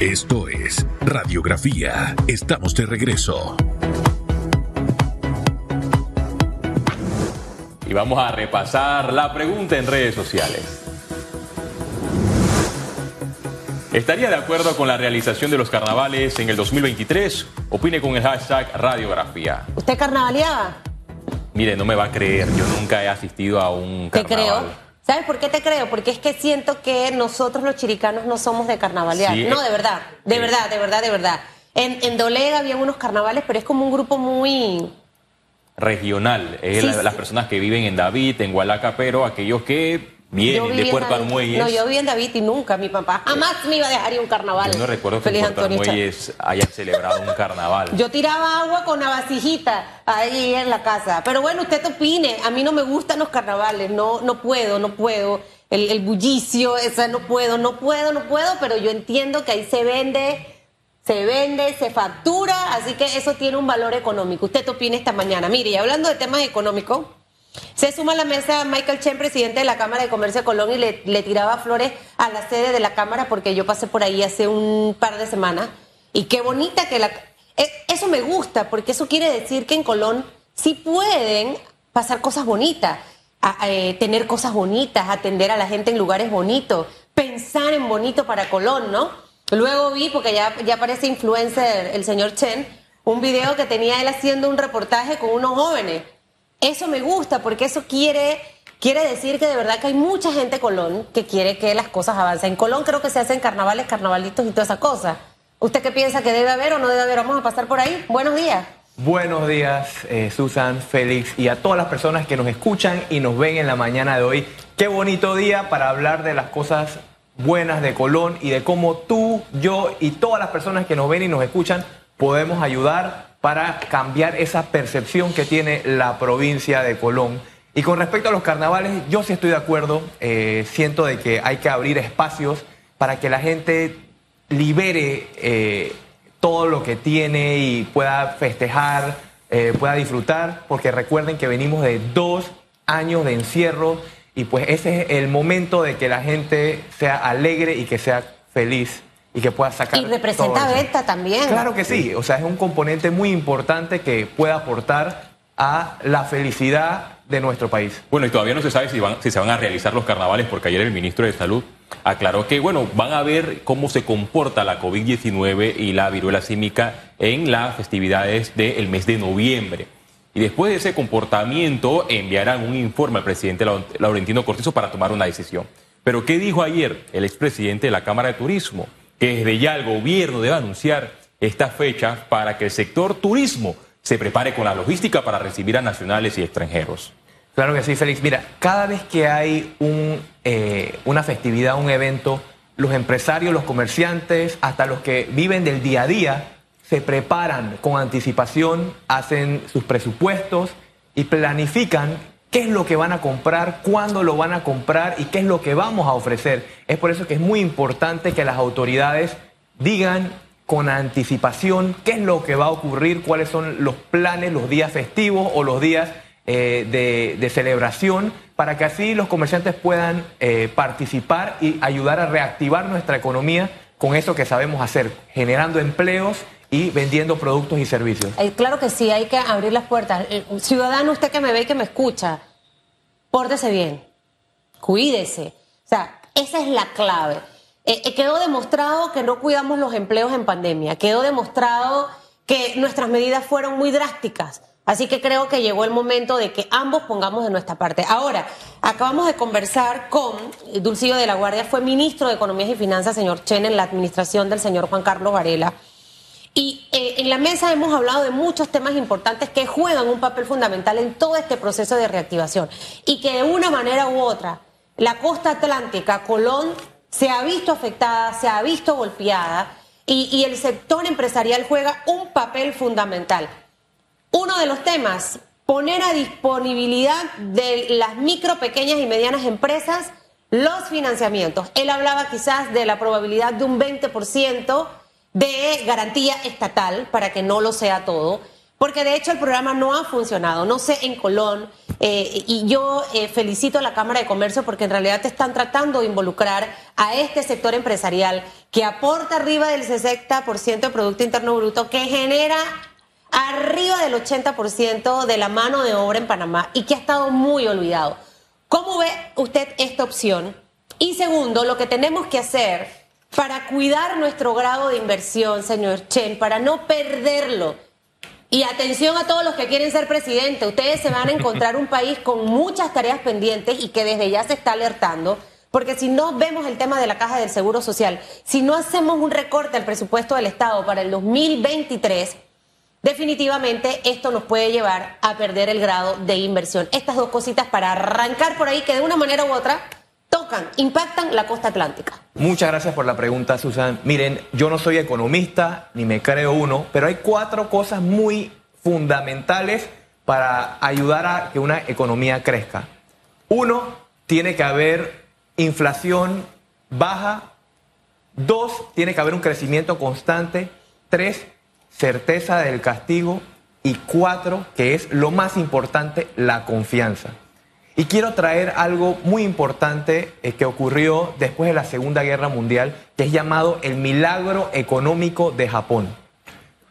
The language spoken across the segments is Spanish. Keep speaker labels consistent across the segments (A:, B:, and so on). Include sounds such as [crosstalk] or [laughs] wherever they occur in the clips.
A: Esto es Radiografía. Estamos de regreso.
B: Y vamos a repasar la pregunta en redes sociales. ¿Estaría de acuerdo con la realización de los carnavales en el 2023? Opine con el hashtag Radiografía.
C: ¿Usted carnavaleaba?
B: Mire, no me va a creer, yo nunca he asistido a un
C: Te
B: carnaval.
C: creo. ¿Sabes por qué te creo? Porque es que siento que nosotros los chiricanos no somos de carnavalear.
B: Sí,
C: no, de verdad, de verdad, de verdad, de verdad. En, en Dolega había unos carnavales, pero es como un grupo muy...
B: Regional, es
C: Sí,
B: la-
C: sí.
B: las personas que viven en David, en Hualaca, pero aquellos que
C: Viví
B: de Puerto. Armuelles.
C: No, yo viví en David y nunca, mi papá jamás me iba a dejar ir a un carnaval.
B: Yo no recuerdo que en Puerto. Armuelles hayan celebrado un carnaval. [laughs]
C: Yo tiraba agua con la vasijita ahí en la casa. Pero bueno, usted opine. A mí no me gustan los carnavales. No, no puedo, no puedo. El, el bullicio, esa no puedo, no puedo, no puedo. Pero yo entiendo que ahí se vende, se vende, se factura. Así que eso tiene un valor económico. Usted qué opina esta mañana. Mire, y hablando de temas económicos. Se suma a la mesa Michael Chen, presidente de la Cámara de Comercio de Colón, y le, tiraba flores a la sede de la Cámara porque yo pasé por ahí hace un par de semanas. Y qué bonita que la... e- Eso me gusta porque eso quiere decir que en Colón sí pueden pasar cosas bonitas, eh, tener cosas bonitas, atender a la gente en lugares bonitos, pensar en bonito para Colón, ¿no? Luego vi, porque ya, ya parece influencer el señor Chen, un video que tenía él haciendo un reportaje con unos jóvenes. Eso me gusta porque eso quiere, quiere decir que de verdad que hay mucha gente de Colón que quiere que las cosas avancen. En Colón creo que se hacen carnavales, carnavalitos y todas esas cosas. ¿Usted qué piensa que debe haber o no debe haber? Vamos a pasar por ahí. Buenos días.
D: Buenos días, eh, Susan, Félix y a todas las personas que nos escuchan y nos ven en la mañana de hoy. Qué bonito día para hablar de las cosas buenas de Colón y de cómo tú, yo y todas las personas que nos ven y nos escuchan podemos ayudar para cambiar esa percepción que tiene la provincia de Colón. Y con respecto a los carnavales, yo sí estoy de acuerdo. eh, siento de que hay que abrir espacios para que la gente libere eh, todo lo que tiene y pueda festejar, eh, pueda disfrutar, porque recuerden que venimos de dos años de encierro y pues ese es el momento de que la gente sea alegre y que sea feliz y que pueda sacar.
C: Y representa venta también.
D: Claro que sí, o sea, es un componente muy importante que puede aportar a la felicidad de nuestro país.
B: Bueno, y todavía no se sabe si, van, si se van a realizar los carnavales, porque ayer el ministro de Salud aclaró que, bueno, van a ver cómo se comporta la COVID-19 y la viruela símica en las festividades del mes de noviembre. Y después de ese comportamiento enviarán un informe al presidente Lau- Laurentino Cortizo para tomar una decisión. Pero ¿qué dijo ayer el expresidente de la Cámara de Turismo? Que desde ya el gobierno debe anunciar esta fecha para que el sector turismo se prepare con la logística para recibir a nacionales y extranjeros.
D: Claro que sí, Félix. Mira, cada vez que hay eh, una festividad, un evento, los empresarios, los comerciantes, hasta los que viven del día a día, se preparan con anticipación, hacen sus presupuestos y planifican qué es lo que van a comprar, cuándo lo van a comprar y qué es lo que vamos a ofrecer. Es por eso que es muy importante que las autoridades digan con anticipación qué es lo que va a ocurrir, cuáles son los planes, los días festivos o los días eh, de, celebración, para que así los comerciantes puedan eh, participar y ayudar a reactivar nuestra economía con eso que sabemos hacer, generando empleos y vendiendo productos y servicios.
C: Eh, claro que sí, hay que abrir las puertas. Eh, ciudadano, usted que me ve y que me escucha, pórtese bien, cuídese. O sea, esa es la clave. Eh, quedó demostrado que no cuidamos los empleos en pandemia, quedó demostrado que nuestras medidas fueron muy drásticas. Así que creo que llegó el momento de que ambos pongamos de nuestra parte. Ahora, acabamos de conversar con Dulcillo de la Guardia, fue ministro de Economía y Finanzas, señor Chen, en la administración del señor Juan Carlos Varela. En la mesa hemos hablado de muchos temas importantes que juegan un papel fundamental en todo este proceso de reactivación y que de una manera u otra la costa atlántica, Colón, se ha visto afectada, se ha visto golpeada y, y el sector empresarial juega un papel fundamental. Uno de los temas, poner a disponibilidad de las micro, pequeñas y medianas empresas los financiamientos. Él hablaba quizás de la probabilidad de un 20% de garantía estatal para que no lo sea todo, porque de hecho el programa no ha funcionado. No sé en Colón Eh, y yo eh, felicito a la Cámara de Comercio porque en realidad te están tratando de involucrar a este sector empresarial que aporta arriba del 60% de Producto Interno Bruto, que genera arriba del 80% de la mano de obra en Panamá y que ha estado muy olvidado. ¿Cómo ve usted esta opción? Y segundo, lo que tenemos que hacer para cuidar nuestro grado de inversión, señor Chen, para no perderlo. Y atención a todos los que quieren ser presidente, ustedes se van a encontrar un país con muchas tareas pendientes y que desde ya se está alertando, porque si no vemos el tema de la caja del Seguro Social, si no hacemos un recorte al presupuesto del Estado para el 2023, definitivamente esto nos puede llevar a perder el grado de inversión. Estas dos cositas para arrancar por ahí que de una manera u otra tocan, impactan la costa atlántica.
D: Muchas gracias por la pregunta, Susan. Miren, yo no soy economista, ni me creo uno, pero hay cuatro cosas muy fundamentales para ayudar a que una economía crezca. Uno, tiene que haber inflación baja. Dos, tiene que haber un crecimiento constante. Tres, certeza del castigo. Y cuatro, que es lo más importante, la confianza. Y quiero traer algo muy importante eh, que ocurrió después de la Segunda Guerra Mundial, que es llamado el milagro económico de Japón.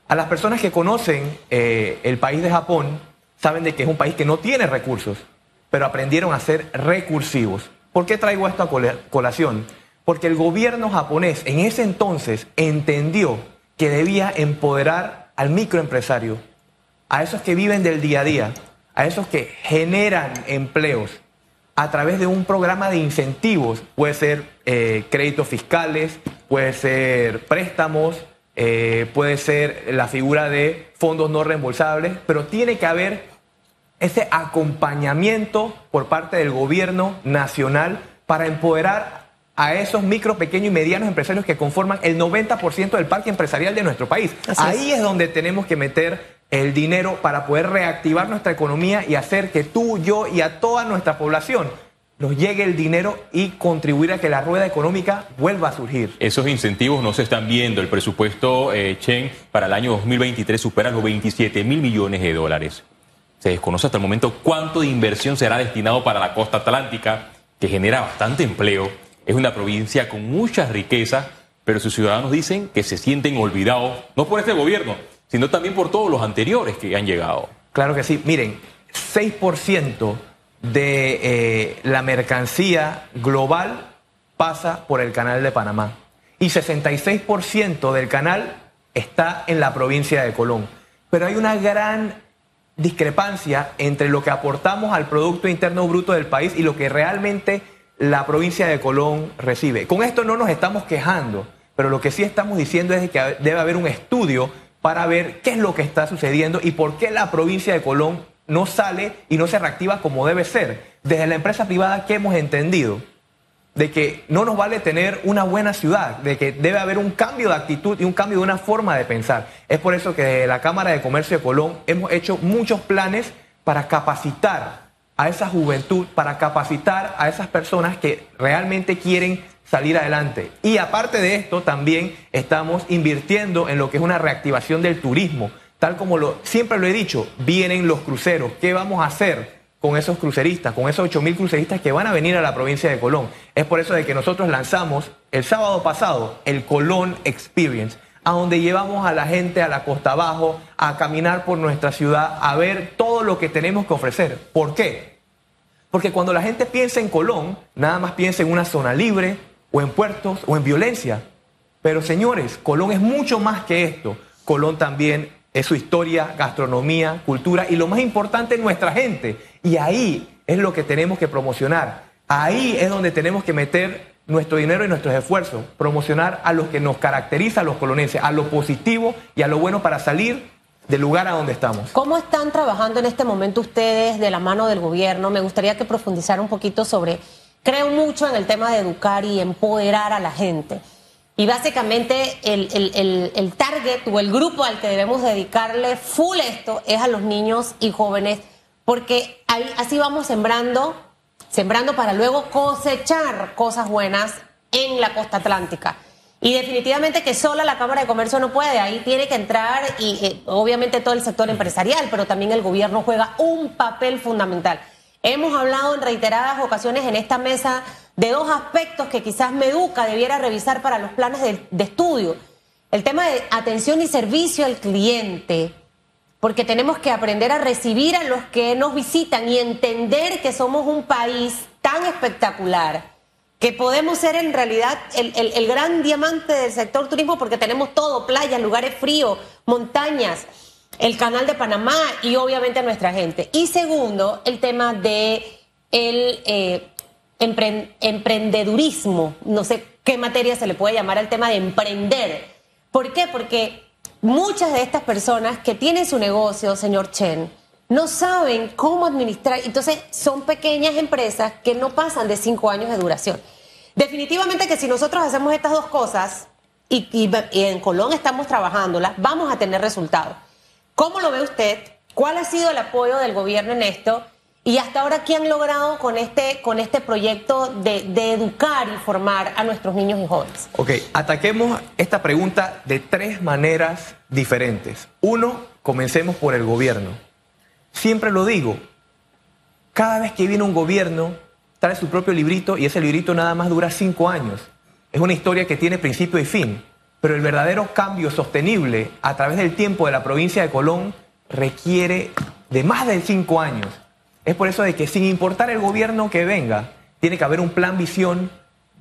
D: A las personas que conocen eh, el país de Japón, saben de que es un país que no tiene recursos, pero aprendieron a ser recursivos. ¿Por qué traigo esto a colación? Porque el gobierno japonés en ese entonces entendió que debía empoderar al microempresario, a esos que viven del día a día, a esos que generan empleos a través de un programa de incentivos. Puede ser eh, créditos fiscales, puede ser préstamos, eh, puede ser la figura de fondos no reembolsables, pero tiene que haber ese acompañamiento por parte del gobierno nacional para empoderar a esos micro, pequeños y medianos empresarios que conforman el 90% del parque empresarial de nuestro país. Ahí es donde tenemos que meter el dinero para poder reactivar nuestra economía y hacer que tú, yo y a toda nuestra población nos llegue el dinero y contribuir a que la rueda económica vuelva a surgir.
B: Esos incentivos no se están viendo. El presupuesto eh, Chen para el año 2023 supera los 27 mil millones de dólares. Se desconoce hasta el momento cuánto de inversión será destinado para la costa atlántica, que genera bastante empleo. Es una provincia con muchas riquezas, pero sus ciudadanos dicen que se sienten olvidados, no por este gobierno, sino también por todos los anteriores que han llegado.
D: Claro que sí. Miren, 6% de eh, la mercancía global pasa por el canal de Panamá y 66% del canal está en la provincia de Colón. Pero hay una gran discrepancia entre lo que aportamos al Producto Interno Bruto del país y lo que realmente la provincia de Colón recibe. Con esto no nos estamos quejando, pero lo que sí estamos diciendo es que debe haber un estudio para ver qué es lo que está sucediendo y por qué la provincia de Colón no sale y no se reactiva como debe ser. Desde la empresa privada que hemos entendido de que no nos vale tener una buena ciudad, de que debe haber un cambio de actitud y un cambio de una forma de pensar. Es por eso que desde la Cámara de Comercio de Colón hemos hecho muchos planes para capacitar a esa juventud, para capacitar a esas personas que realmente quieren salir adelante. Y aparte de esto, también estamos invirtiendo en lo que es una reactivación del turismo. Tal como lo, siempre lo he dicho, vienen los cruceros. ¿Qué vamos a hacer con esos cruceristas, con esos 8.000 cruceristas que van a venir a la provincia de Colón? Es por eso de que nosotros lanzamos el sábado pasado el Colón Experience, a donde llevamos a la gente a la costa abajo, a caminar por nuestra ciudad, a ver todo lo que tenemos que ofrecer. ¿Por qué? Porque cuando la gente piensa en Colón, nada más piensa en una zona libre, o en puertos o en violencia. Pero señores, Colón es mucho más que esto. Colón también es su historia, gastronomía, cultura y lo más importante, nuestra gente. Y ahí es lo que tenemos que promocionar. Ahí es donde tenemos que meter nuestro dinero y nuestros esfuerzos, promocionar a los que nos caracteriza a los colonenses, a lo positivo y a lo bueno para salir del lugar a donde estamos.
C: ¿Cómo están trabajando en este momento ustedes de la mano del gobierno? Me gustaría que profundizara un poquito sobre Creo mucho en el tema de educar y empoderar a la gente. Y básicamente el, target o el grupo al que debemos dedicarle full esto es a los niños y jóvenes, porque así vamos sembrando, sembrando para luego cosechar cosas buenas en la costa atlántica. Y definitivamente que sola la Cámara de Comercio no puede, ahí tiene que entrar y eh, obviamente todo el sector empresarial, pero también el gobierno juega un papel fundamental. Hemos hablado en reiteradas ocasiones en esta mesa de dos aspectos que quizás Meduca debiera revisar para los planes de, estudio. El tema de atención y servicio al cliente, porque tenemos que aprender a recibir a los que nos visitan y entender que somos un país tan espectacular que podemos ser en realidad el, el, gran diamante del sector turismo porque tenemos todo, playas, lugares fríos, montañas, el canal de Panamá y obviamente a nuestra gente. Y segundo, el tema de el eh, empre emprendedurismo, no sé qué materia se le puede llamar al tema de emprender. ¿Por qué? Porque muchas de estas personas que tienen su negocio, señor Chen, no saben cómo administrar. Entonces, son pequeñas empresas que no pasan de cinco años de duración. Definitivamente que si nosotros hacemos estas dos cosas y, y, y en Colón estamos trabajándolas, vamos a tener resultados. ¿Cómo lo ve usted? ¿Cuál ha sido el apoyo del gobierno en esto? Y hasta ahora, ¿qué han logrado con este, con este proyecto de, de, educar y formar a nuestros niños y jóvenes?
D: Ok, ataquemos esta pregunta de tres maneras diferentes. Uno, comencemos por el gobierno. Siempre lo digo, cada vez que viene un gobierno, trae su propio librito y ese librito nada más dura cinco años. Es una historia que tiene principio y fin, pero el verdadero cambio sostenible a través del tiempo de la provincia de Colón requiere de más de cinco años. Es por eso de que sin importar el gobierno que venga, tiene que haber un plan visión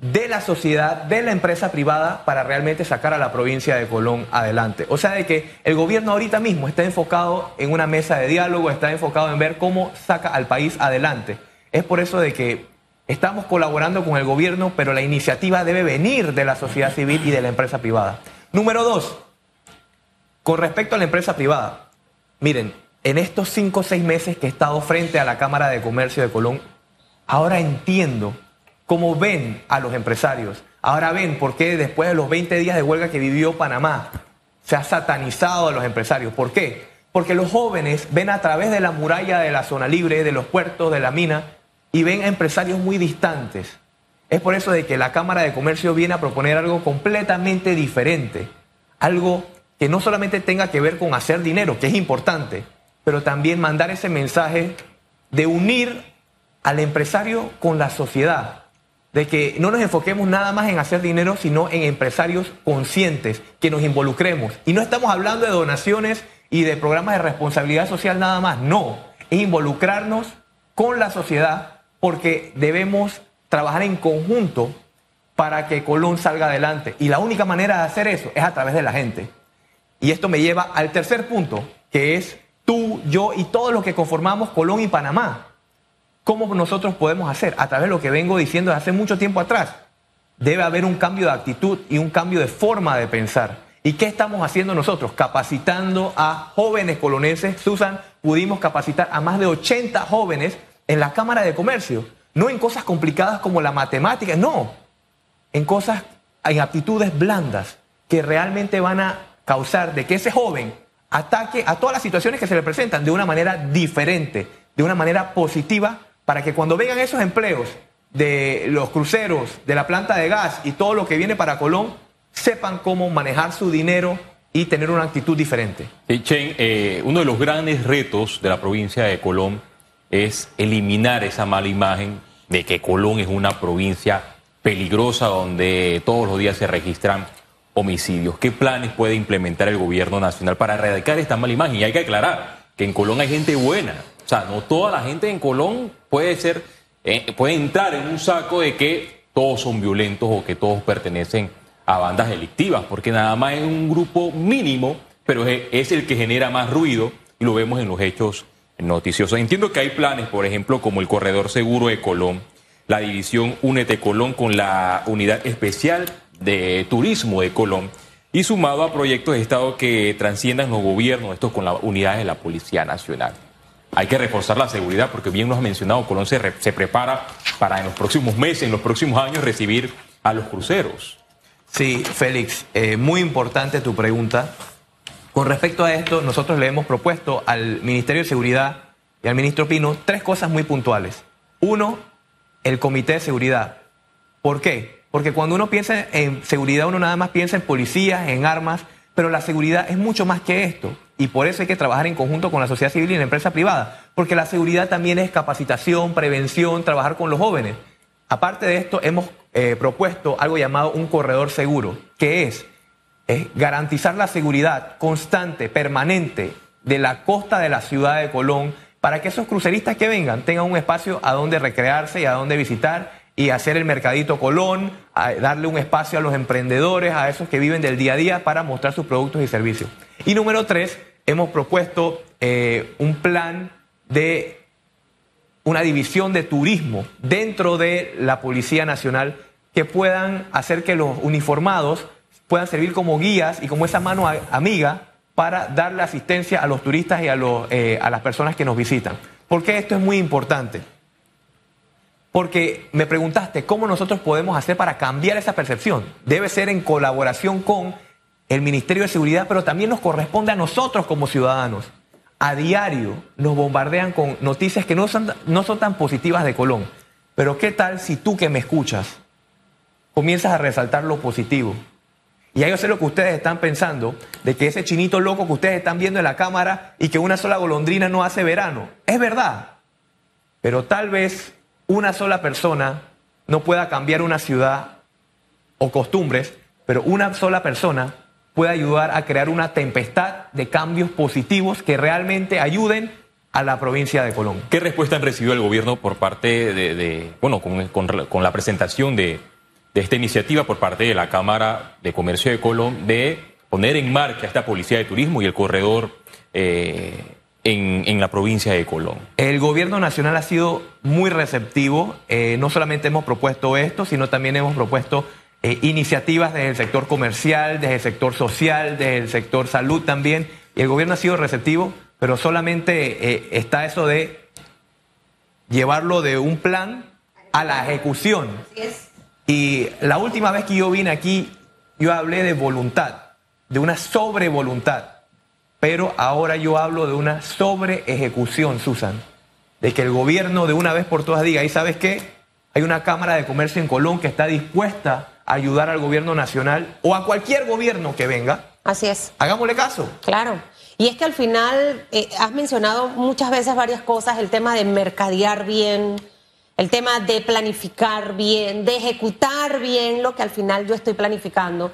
D: de la sociedad, de la empresa privada, para realmente sacar a la provincia de Colón adelante. O sea, de que el gobierno ahorita mismo está enfocado en una mesa de diálogo, está enfocado en ver cómo saca al país adelante. Es por eso de que estamos colaborando con el gobierno, pero la iniciativa debe venir de la sociedad civil y de la empresa privada. Número dos, con respecto a la empresa privada, miren, en estos cinco o seis meses que he estado frente a la Cámara de Comercio de Colón, ahora entiendo cómo ven a los empresarios. Ahora ven por qué después de los 20 días de huelga que vivió Panamá, se ha satanizado a los empresarios. ¿Por qué? Porque los jóvenes ven a través de la muralla de la zona libre, de los puertos, de la mina, y ven a empresarios muy distantes. Es por eso de que la Cámara de Comercio viene a proponer algo completamente diferente. Algo que no solamente tenga que ver con hacer dinero, que es importante, pero también mandar ese mensaje de unir al empresario con la sociedad de que no nos enfoquemos nada más en hacer dinero, sino en empresarios conscientes, que nos involucremos. Y no estamos hablando de donaciones y de programas de responsabilidad social nada más, no, es involucrarnos con la sociedad porque debemos trabajar en conjunto para que Colón salga adelante. Y la única manera de hacer eso es a través de la gente. Y esto me lleva al tercer punto, que es tú, yo y todos los que conformamos Colón y Panamá. ¿Cómo nosotros podemos hacer? A través de lo que vengo diciendo desde hace mucho tiempo atrás. Debe haber un cambio de actitud y un cambio de forma de pensar. ¿Y qué estamos haciendo nosotros? Capacitando a jóvenes colonenses. Susan, pudimos capacitar a más de 80 jóvenes en la Cámara de Comercio. No en cosas complicadas como la matemática, no. En cosas, en aptitudes blandas que realmente van a causar de que ese joven ataque a todas las situaciones que se le presentan de una manera diferente, de una manera positiva para que cuando vengan esos empleos de los cruceros, de la planta de gas y todo lo que viene para Colón, sepan cómo manejar su dinero y tener una actitud diferente.
B: Sí, Chen, eh, uno de los grandes retos de la provincia de Colón es eliminar esa mala imagen de que Colón es una provincia peligrosa donde todos los días se registran homicidios. ¿Qué planes puede implementar el gobierno nacional para erradicar esta mala imagen? Y hay que aclarar que en Colón hay gente buena, o sea, no toda la gente en Colón puede ser, eh, puede entrar en un saco de que todos son violentos o que todos pertenecen a bandas delictivas, porque nada más es un grupo mínimo, pero es, el que genera más ruido y lo vemos en los hechos noticiosos. Entiendo que hay planes, por ejemplo, como el Corredor Seguro de Colón, la división Únete Colón con la Unidad Especial de Turismo de Colón y sumado a proyectos de Estado que transciendan los gobiernos, estos con las unidades de la Policía Nacional hay que reforzar la seguridad porque bien nos ha mencionado, Colón se, se, prepara para en los próximos meses, en los próximos años recibir a los cruceros.
D: Sí, Félix, eh, muy importante tu pregunta. Con respecto a esto, nosotros le hemos propuesto al Ministerio de Seguridad y al ministro Pino tres cosas muy puntuales. Uno, el Comité de Seguridad. ¿Por qué? Porque cuando uno piensa en seguridad, uno nada más piensa en policías, en armas, pero la seguridad es mucho más que esto. Y por eso hay que trabajar en conjunto con la sociedad civil y la empresa privada. porque la seguridad también es capacitación, prevención, trabajar con los jóvenes. Aparte de esto, hemos eh, propuesto algo llamado un corredor seguro, que es, es garantizar la seguridad constante, permanente de la costa de la ciudad de Colón, para que esos cruceristas que vengan tengan un espacio a donde recrearse y a donde visitar y hacer el mercadito Colón, darle un espacio a los emprendedores, a esos que viven del día a día para mostrar sus productos y servicios. Y número tres, hemos propuesto eh, un plan de una división de turismo dentro de la Policía Nacional que puedan hacer que los uniformados puedan servir como guías y como esa mano amiga para darle asistencia a los turistas y a, los, eh, a las personas que nos visitan. ¿Por qué esto es muy importante? Porque me preguntaste cómo nosotros podemos hacer para cambiar esa percepción. Debe ser en colaboración con el Ministerio de Seguridad, pero también nos corresponde a nosotros como ciudadanos a diario nos bombardean con noticias que no son, no son tan positivas de Colón. Pero ¿qué tal si tú que me escuchas comienzas a resaltar lo positivo? Y yo sé lo que ustedes están pensando, de que ese chinito loco que ustedes están viendo en la cámara y que una sola golondrina no hace verano. Es verdad. Pero tal vez una sola persona no pueda cambiar una ciudad o costumbres, pero una sola persona puede ayudar a crear una tempestad de cambios positivos que realmente ayuden a la provincia de Colón.
B: ¿Qué respuesta han recibido el gobierno por parte de, bueno, con, la presentación de, esta iniciativa por parte de la Cámara de Comercio de Colón de poner en marcha esta policía de turismo y el corredor eh, en, la provincia de Colón?
D: El gobierno nacional ha sido muy receptivo. Eh, no solamente hemos propuesto esto, sino también hemos propuesto eh, iniciativas desde el sector comercial, desde el sector social, desde el sector salud también. Y el gobierno ha sido receptivo, pero solamente eh, está eso de llevarlo de un plan a la ejecución. Y la última vez que yo vine aquí, yo hablé de voluntad, de una sobrevoluntad. Pero ahora yo hablo de una sobre ejecución, Susan. De que el gobierno de una vez por todas diga, ¿y sabes qué? Hay una Cámara de Comercio en Colón que está dispuesta ayudar al gobierno nacional o a cualquier gobierno que venga.
C: Así es.
D: Hagámosle caso.
C: Claro. Y es que al final eh, has mencionado muchas veces varias cosas, el tema de mercadear bien, el tema de planificar bien, de ejecutar bien lo que al final yo estoy planificando.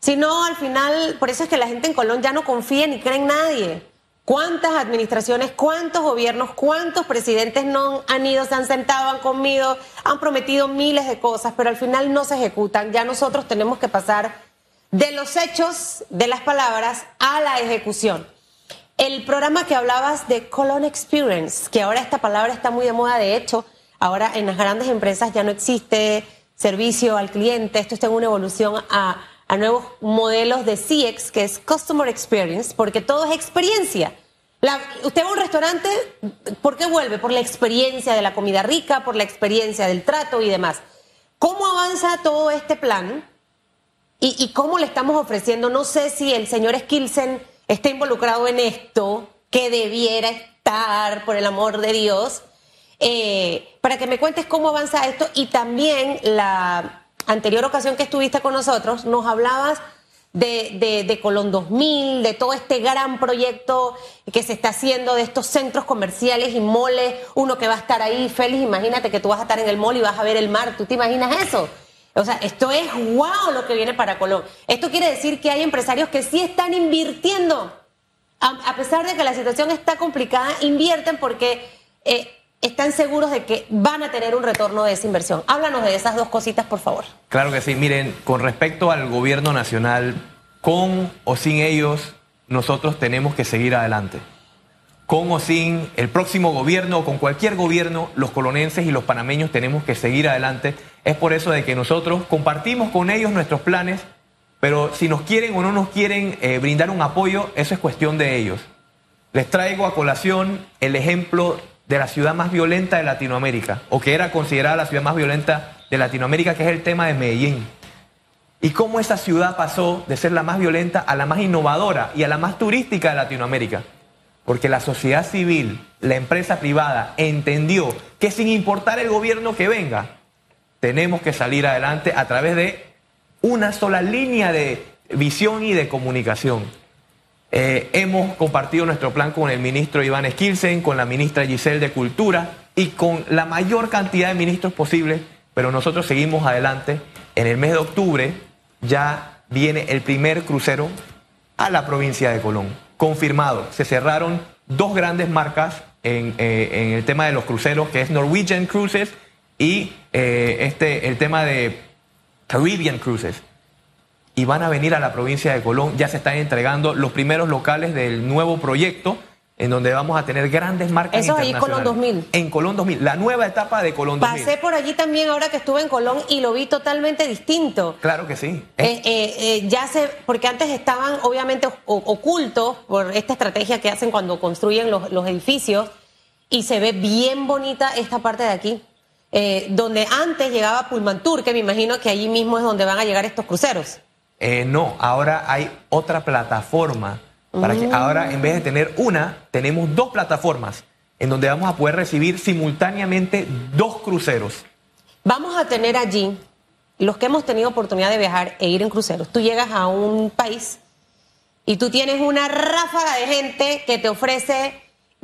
C: Si no, al final, por eso es que la gente en Colón ya no confía ni cree en nadie. ¿Cuántas administraciones, cuántos gobiernos, cuántos presidentes no han ido, se han sentado, han comido, han prometido miles de cosas, pero al final no se ejecutan? Ya nosotros tenemos que pasar de los hechos, de las palabras, a la ejecución. El programa que hablabas de Colon Experience, que ahora esta palabra está muy de moda, de hecho, ahora en las grandes empresas ya no existe servicio al cliente, esto está en una evolución a nuevos modelos de CX, que es Customer Experience, porque todo es experiencia. usted va a un restaurante, ¿por qué vuelve? Por la experiencia de la comida rica, por la experiencia del trato y demás. ¿Cómo avanza todo este plan? ¿Y, cómo le estamos ofreciendo? No sé si el señor Skilsen está involucrado en esto, que debiera estar, por el amor de Dios, eh, para que me cuentes cómo avanza esto y también la anterior ocasión que estuviste con nosotros, nos hablabas de, de, Colón 2000, de todo este gran proyecto que se está haciendo de estos centros comerciales y moles, uno que va a estar ahí, feliz, imagínate que tú vas a estar en el mall y vas a ver el mar, ¿tú te imaginas eso? O sea, esto es wow lo que viene para Colón. Esto quiere decir que hay empresarios que sí están invirtiendo. A, pesar de que la situación está complicada, invierten porque eh, están seguros de que van a tener un retorno de esa inversión. Háblanos de esas dos cositas, por favor.
D: Claro que sí. Miren, con respecto al gobierno nacional, con o sin ellos, nosotros tenemos que seguir adelante. Con o sin el próximo gobierno o con cualquier gobierno, los colonenses y los panameños tenemos que seguir adelante. Es por eso de que nosotros compartimos con ellos nuestros planes, pero si nos quieren o no nos quieren eh, brindar un apoyo, eso es cuestión de ellos. Les traigo a colación el ejemplo de la ciudad más violenta de Latinoamérica, o que era considerada la ciudad más violenta de Latinoamérica, que es el tema de Medellín. Y cómo esa ciudad pasó de ser la más violenta a la más innovadora y a la más turística de Latinoamérica. Porque la sociedad civil, la empresa privada, entendió que sin importar el gobierno que venga, tenemos que salir adelante a través de una sola línea de visión y de comunicación. Eh, hemos compartido nuestro plan con el ministro Iván Skilsen, con la ministra Giselle de Cultura y con la mayor cantidad de ministros posibles, pero nosotros seguimos adelante. En el mes de octubre ya viene el primer crucero a la provincia de Colón, confirmado. Se cerraron dos grandes marcas en, eh, el tema de los cruceros, que es Norwegian Cruises y eh, este, el tema de Caribbean Cruises. Y van a venir a la provincia de Colón, ya se están entregando los primeros locales del nuevo proyecto, en donde vamos a tener grandes marcas
C: Eso es ahí Colón 2000.
D: En Colón 2000, la nueva etapa de Colón 2000.
C: Pasé por allí también ahora que estuve en Colón y lo vi totalmente distinto.
D: Claro que sí.
C: Eh, eh, eh, ya sé, porque antes estaban obviamente ocultos por esta estrategia que hacen cuando construyen los, los edificios y se ve bien bonita esta parte de aquí, donde antes llegaba Pulmantur, que me imagino que allí mismo es donde van a llegar estos cruceros.
D: Eh, no, ahora hay otra plataforma. Para que ahora, en vez de tener una, tenemos dos plataformas en donde vamos a poder recibir simultáneamente dos cruceros.
C: Vamos a tener allí, los que hemos tenido oportunidad de viajar e ir en cruceros, tú llegas a un país y tú tienes una ráfaga de gente que te ofrece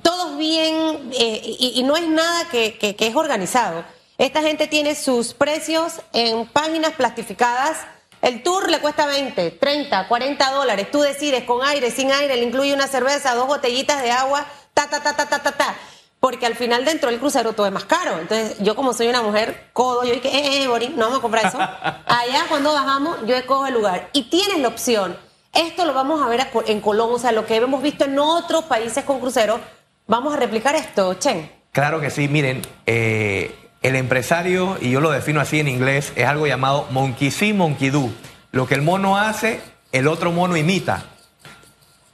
C: todos bien eh, y, y no es nada que, que- que es organizado. Esta gente tiene sus precios en páginas plastificadas. El tour le cuesta 20, 30, 40 dólares. Tú decides con aire, sin aire, le incluye una cerveza, dos botellitas de agua, ta, ta, ta, ta, ta, ta, ta. Porque al final dentro del crucero todo es más caro. Entonces, yo como soy una mujer codo, yo dije, eh, eh, Boris, no vamos a comprar eso. [laughs] Allá cuando bajamos, yo escojo el lugar. Y tienes la opción. Esto lo vamos a ver en Colón, o sea, lo que hemos visto en otros países con cruceros. Vamos a replicar esto, Chen.
D: Claro que sí, miren, eh, el empresario, y yo lo defino así en inglés, es algo llamado monkey see, monkey do. Lo que el mono hace, el otro mono imita.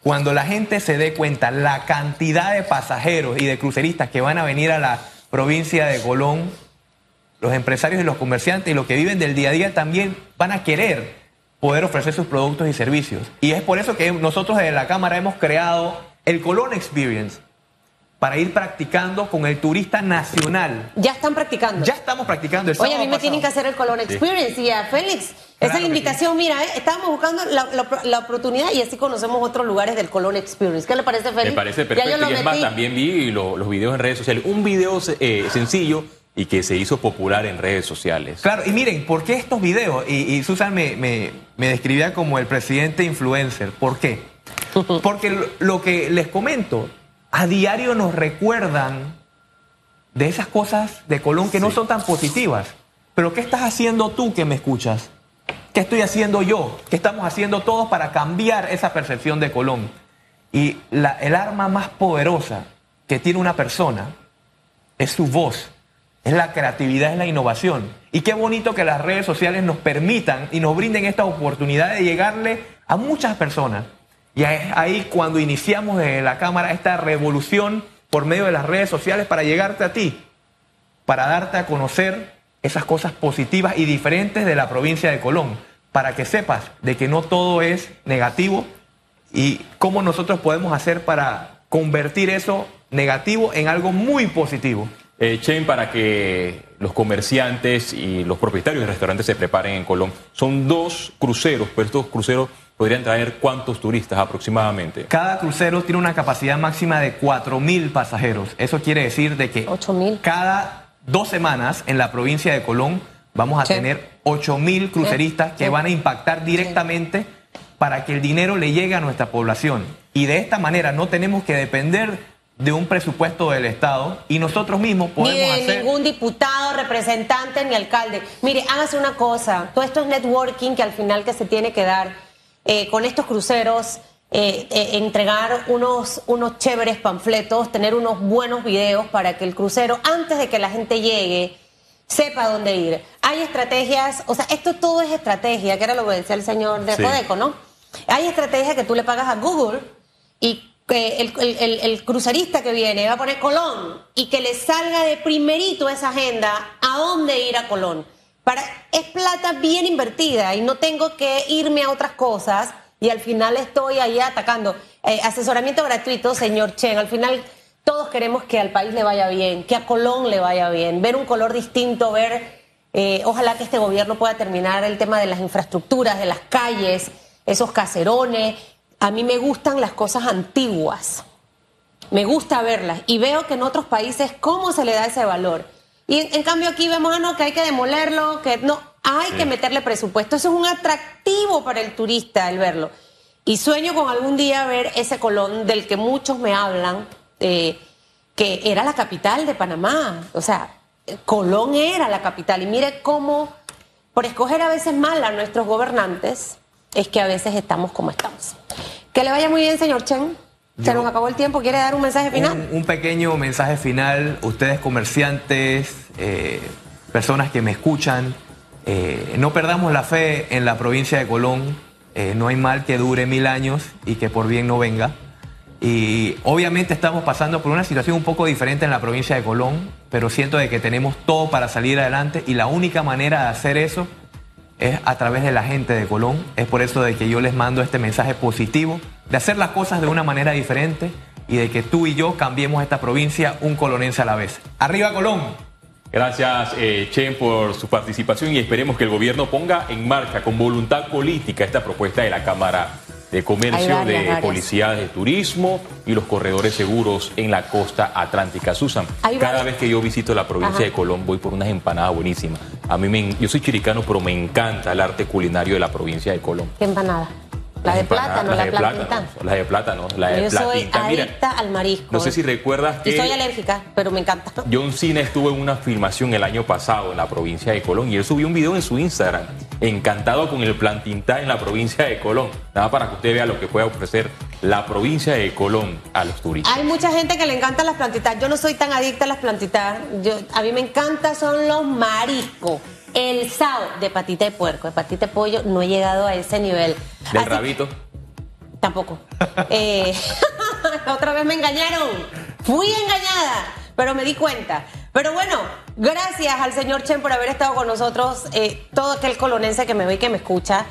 D: Cuando la gente se dé cuenta la cantidad de pasajeros y de cruceristas que van a venir a la provincia de Colón, los empresarios y los comerciantes y los que viven del día a día también van a querer poder ofrecer sus productos y servicios. Y es por eso que nosotros desde la Cámara hemos creado el Colón Experience para ir practicando con el turista nacional.
C: Ya están practicando.
D: Ya estamos practicando el
C: Oye, a mí me tienen que hacer el Colón Experience y a Félix.
D: Claro
C: Esa es la invitación, mira, eh, estábamos buscando la, la- la oportunidad y así conocemos otros lugares del Colón Experience. ¿Qué le parece, Félix?
B: Me parece
C: Ya yo
B: perfecto.
C: lo
B: Y es más, también vi lo- los videos en redes sociales. Un video eh, sencillo y que se hizo popular en redes sociales.
D: Claro, y miren, ¿por qué estos videos? Y, y Susan me, me- me describía como el presidente influencer. ¿Por qué? [laughs] Porque lo, lo que les comento, a diario nos recuerdan de esas cosas de Colón que no son tan positivas. Pero ¿qué estás haciendo tú que me escuchas? ¿Qué estoy haciendo yo? ¿Qué estamos haciendo todos para cambiar esa percepción de Colón? Y la- el arma más poderosa que tiene una persona es su voz, es la creatividad, es la innovación. Y qué bonito que las redes sociales nos permitan y nos brinden esta oportunidad de llegarle a muchas personas. Y es ahí cuando iniciamos desde la Cámara esta revolución por medio de las redes sociales para llegarte a ti, para darte a conocer esas cosas positivas y diferentes de la provincia de Colón, para que sepas de que no todo es negativo y cómo nosotros podemos hacer para convertir eso negativo en algo muy positivo.
B: Eh, Chen, para que los comerciantes y los propietarios de restaurantes se preparen en Colón, son dos cruceros, pero estos cruceros podrían traer cuántos turistas aproximadamente.
D: Cada crucero tiene una capacidad máxima de 4.000 pasajeros. Eso quiere decir de que
C: 8.000.
D: cada dos semanas en la provincia de Colón vamos a
C: Sí.
D: tener 8.000 cruceristas que
C: Sí.
D: van a impactar directamente para que el dinero le llegue a nuestra población. Y de esta manera no tenemos que depender de un presupuesto del Estado y nosotros mismos
C: Ni
D: podemos
C: de
D: hacer...
C: ningún diputado, representante ni alcalde. Mire, hágase una cosa. Todo esto es networking que al final que se tiene que dar eh, con estos cruceros. eh, eh, entregar unos, unos chéveres panfletos, tener unos buenos videos para que el crucero, antes de que la gente llegue, sepa dónde ir. Hay estrategias, o sea, esto todo es estrategia, que era lo que decía el señor de
B: Sí.
C: Codeco, ¿no? Hay estrategias que tú le pagas a Google y que el, el- el- el crucerista que viene va a poner Colón y que le salga de primerito esa agenda a dónde ir a Colón. Para, es plata bien invertida y no tengo que irme a otras cosas y al final estoy ahí atacando. Eh, asesoramiento gratuito, señor Chen. Al final todos queremos que al país le vaya bien, que a Colón le vaya bien, ver un color distinto, ver, eh, ojalá que este gobierno pueda terminar el tema de las infraestructuras, de las calles, esos caserones. a mí me gustan las cosas antiguas. Me gusta verlas y veo que en otros países cómo se le da ese valor. Y en, en cambio aquí vemos ah, no, que hay que demolerlo, que no, hay que meterle presupuesto. Eso es un atractivo para el turista el verlo. Y sueño con algún día ver ese Colón del que muchos me hablan, eh, que era la capital de Panamá. O sea, Colón era la capital. Y mire cómo, por escoger a veces mal a nuestros gobernantes, es que a veces estamos como estamos. Que le vaya muy bien, señor Chen. Se nos acabó el tiempo. ¿Quiere dar un mensaje final?
D: Un, un pequeño mensaje final. Ustedes comerciantes, eh, personas que me escuchan, eh, no perdamos la fe en la provincia de Colón. Eh, no hay mal que dure mil años y que por bien no venga. Y obviamente estamos pasando por una situación un poco diferente en la provincia de Colón, pero siento de que tenemos todo para salir adelante y la única manera de hacer eso es a través de la gente de Colón. Es por eso de que yo les mando este mensaje positivo, de hacer las cosas de una manera diferente y de que tú y yo cambiemos esta provincia un colonense a la vez. ¡Arriba Colón!
B: Gracias, eh, Chen, por su participación y esperemos que el gobierno ponga en marcha con voluntad política esta propuesta de la Cámara de Comercio,
C: varias,
B: de
C: varias.
B: Policía de Turismo y los corredores seguros en la costa atlántica. Susan, cada vez que yo visito la provincia
C: Ajá.
B: de Colón voy por unas empanadas buenísimas. A mí me, yo soy chiricano, pero me encanta el arte culinario de la provincia de Colón.
C: ¿Qué empanada? La de plátano, la
B: de plátano, las de plátano, la de
C: Yo soy.
B: Mira,
C: adicta al marisco.
B: no sé si recuerdas que
C: Y soy alérgica, pero me encanta. [laughs]
B: John Cena estuvo en una filmación el año pasado en la provincia de Colón y él subió un video en su Instagram, encantado con el plantintá en la provincia de Colón. Nada para que usted vea lo que puede ofrecer la provincia de Colón a los turistas.
C: Hay mucha gente que le encantan las plantitas. Yo no soy tan adicta a las plantitas. Yo, a mí me encanta son los mariscos. El sao de patita de puerco, de patita de pollo, no he llegado a ese nivel.
B: Del
C: Así-
B: rabito.
C: Tampoco. Eh, [laughs] otra vez me engañaron. Fui engañada, pero me di cuenta. Pero bueno, gracias al señor Chen por haber estado con nosotros, eh, todo aquel colonense que me ve y que me escucha.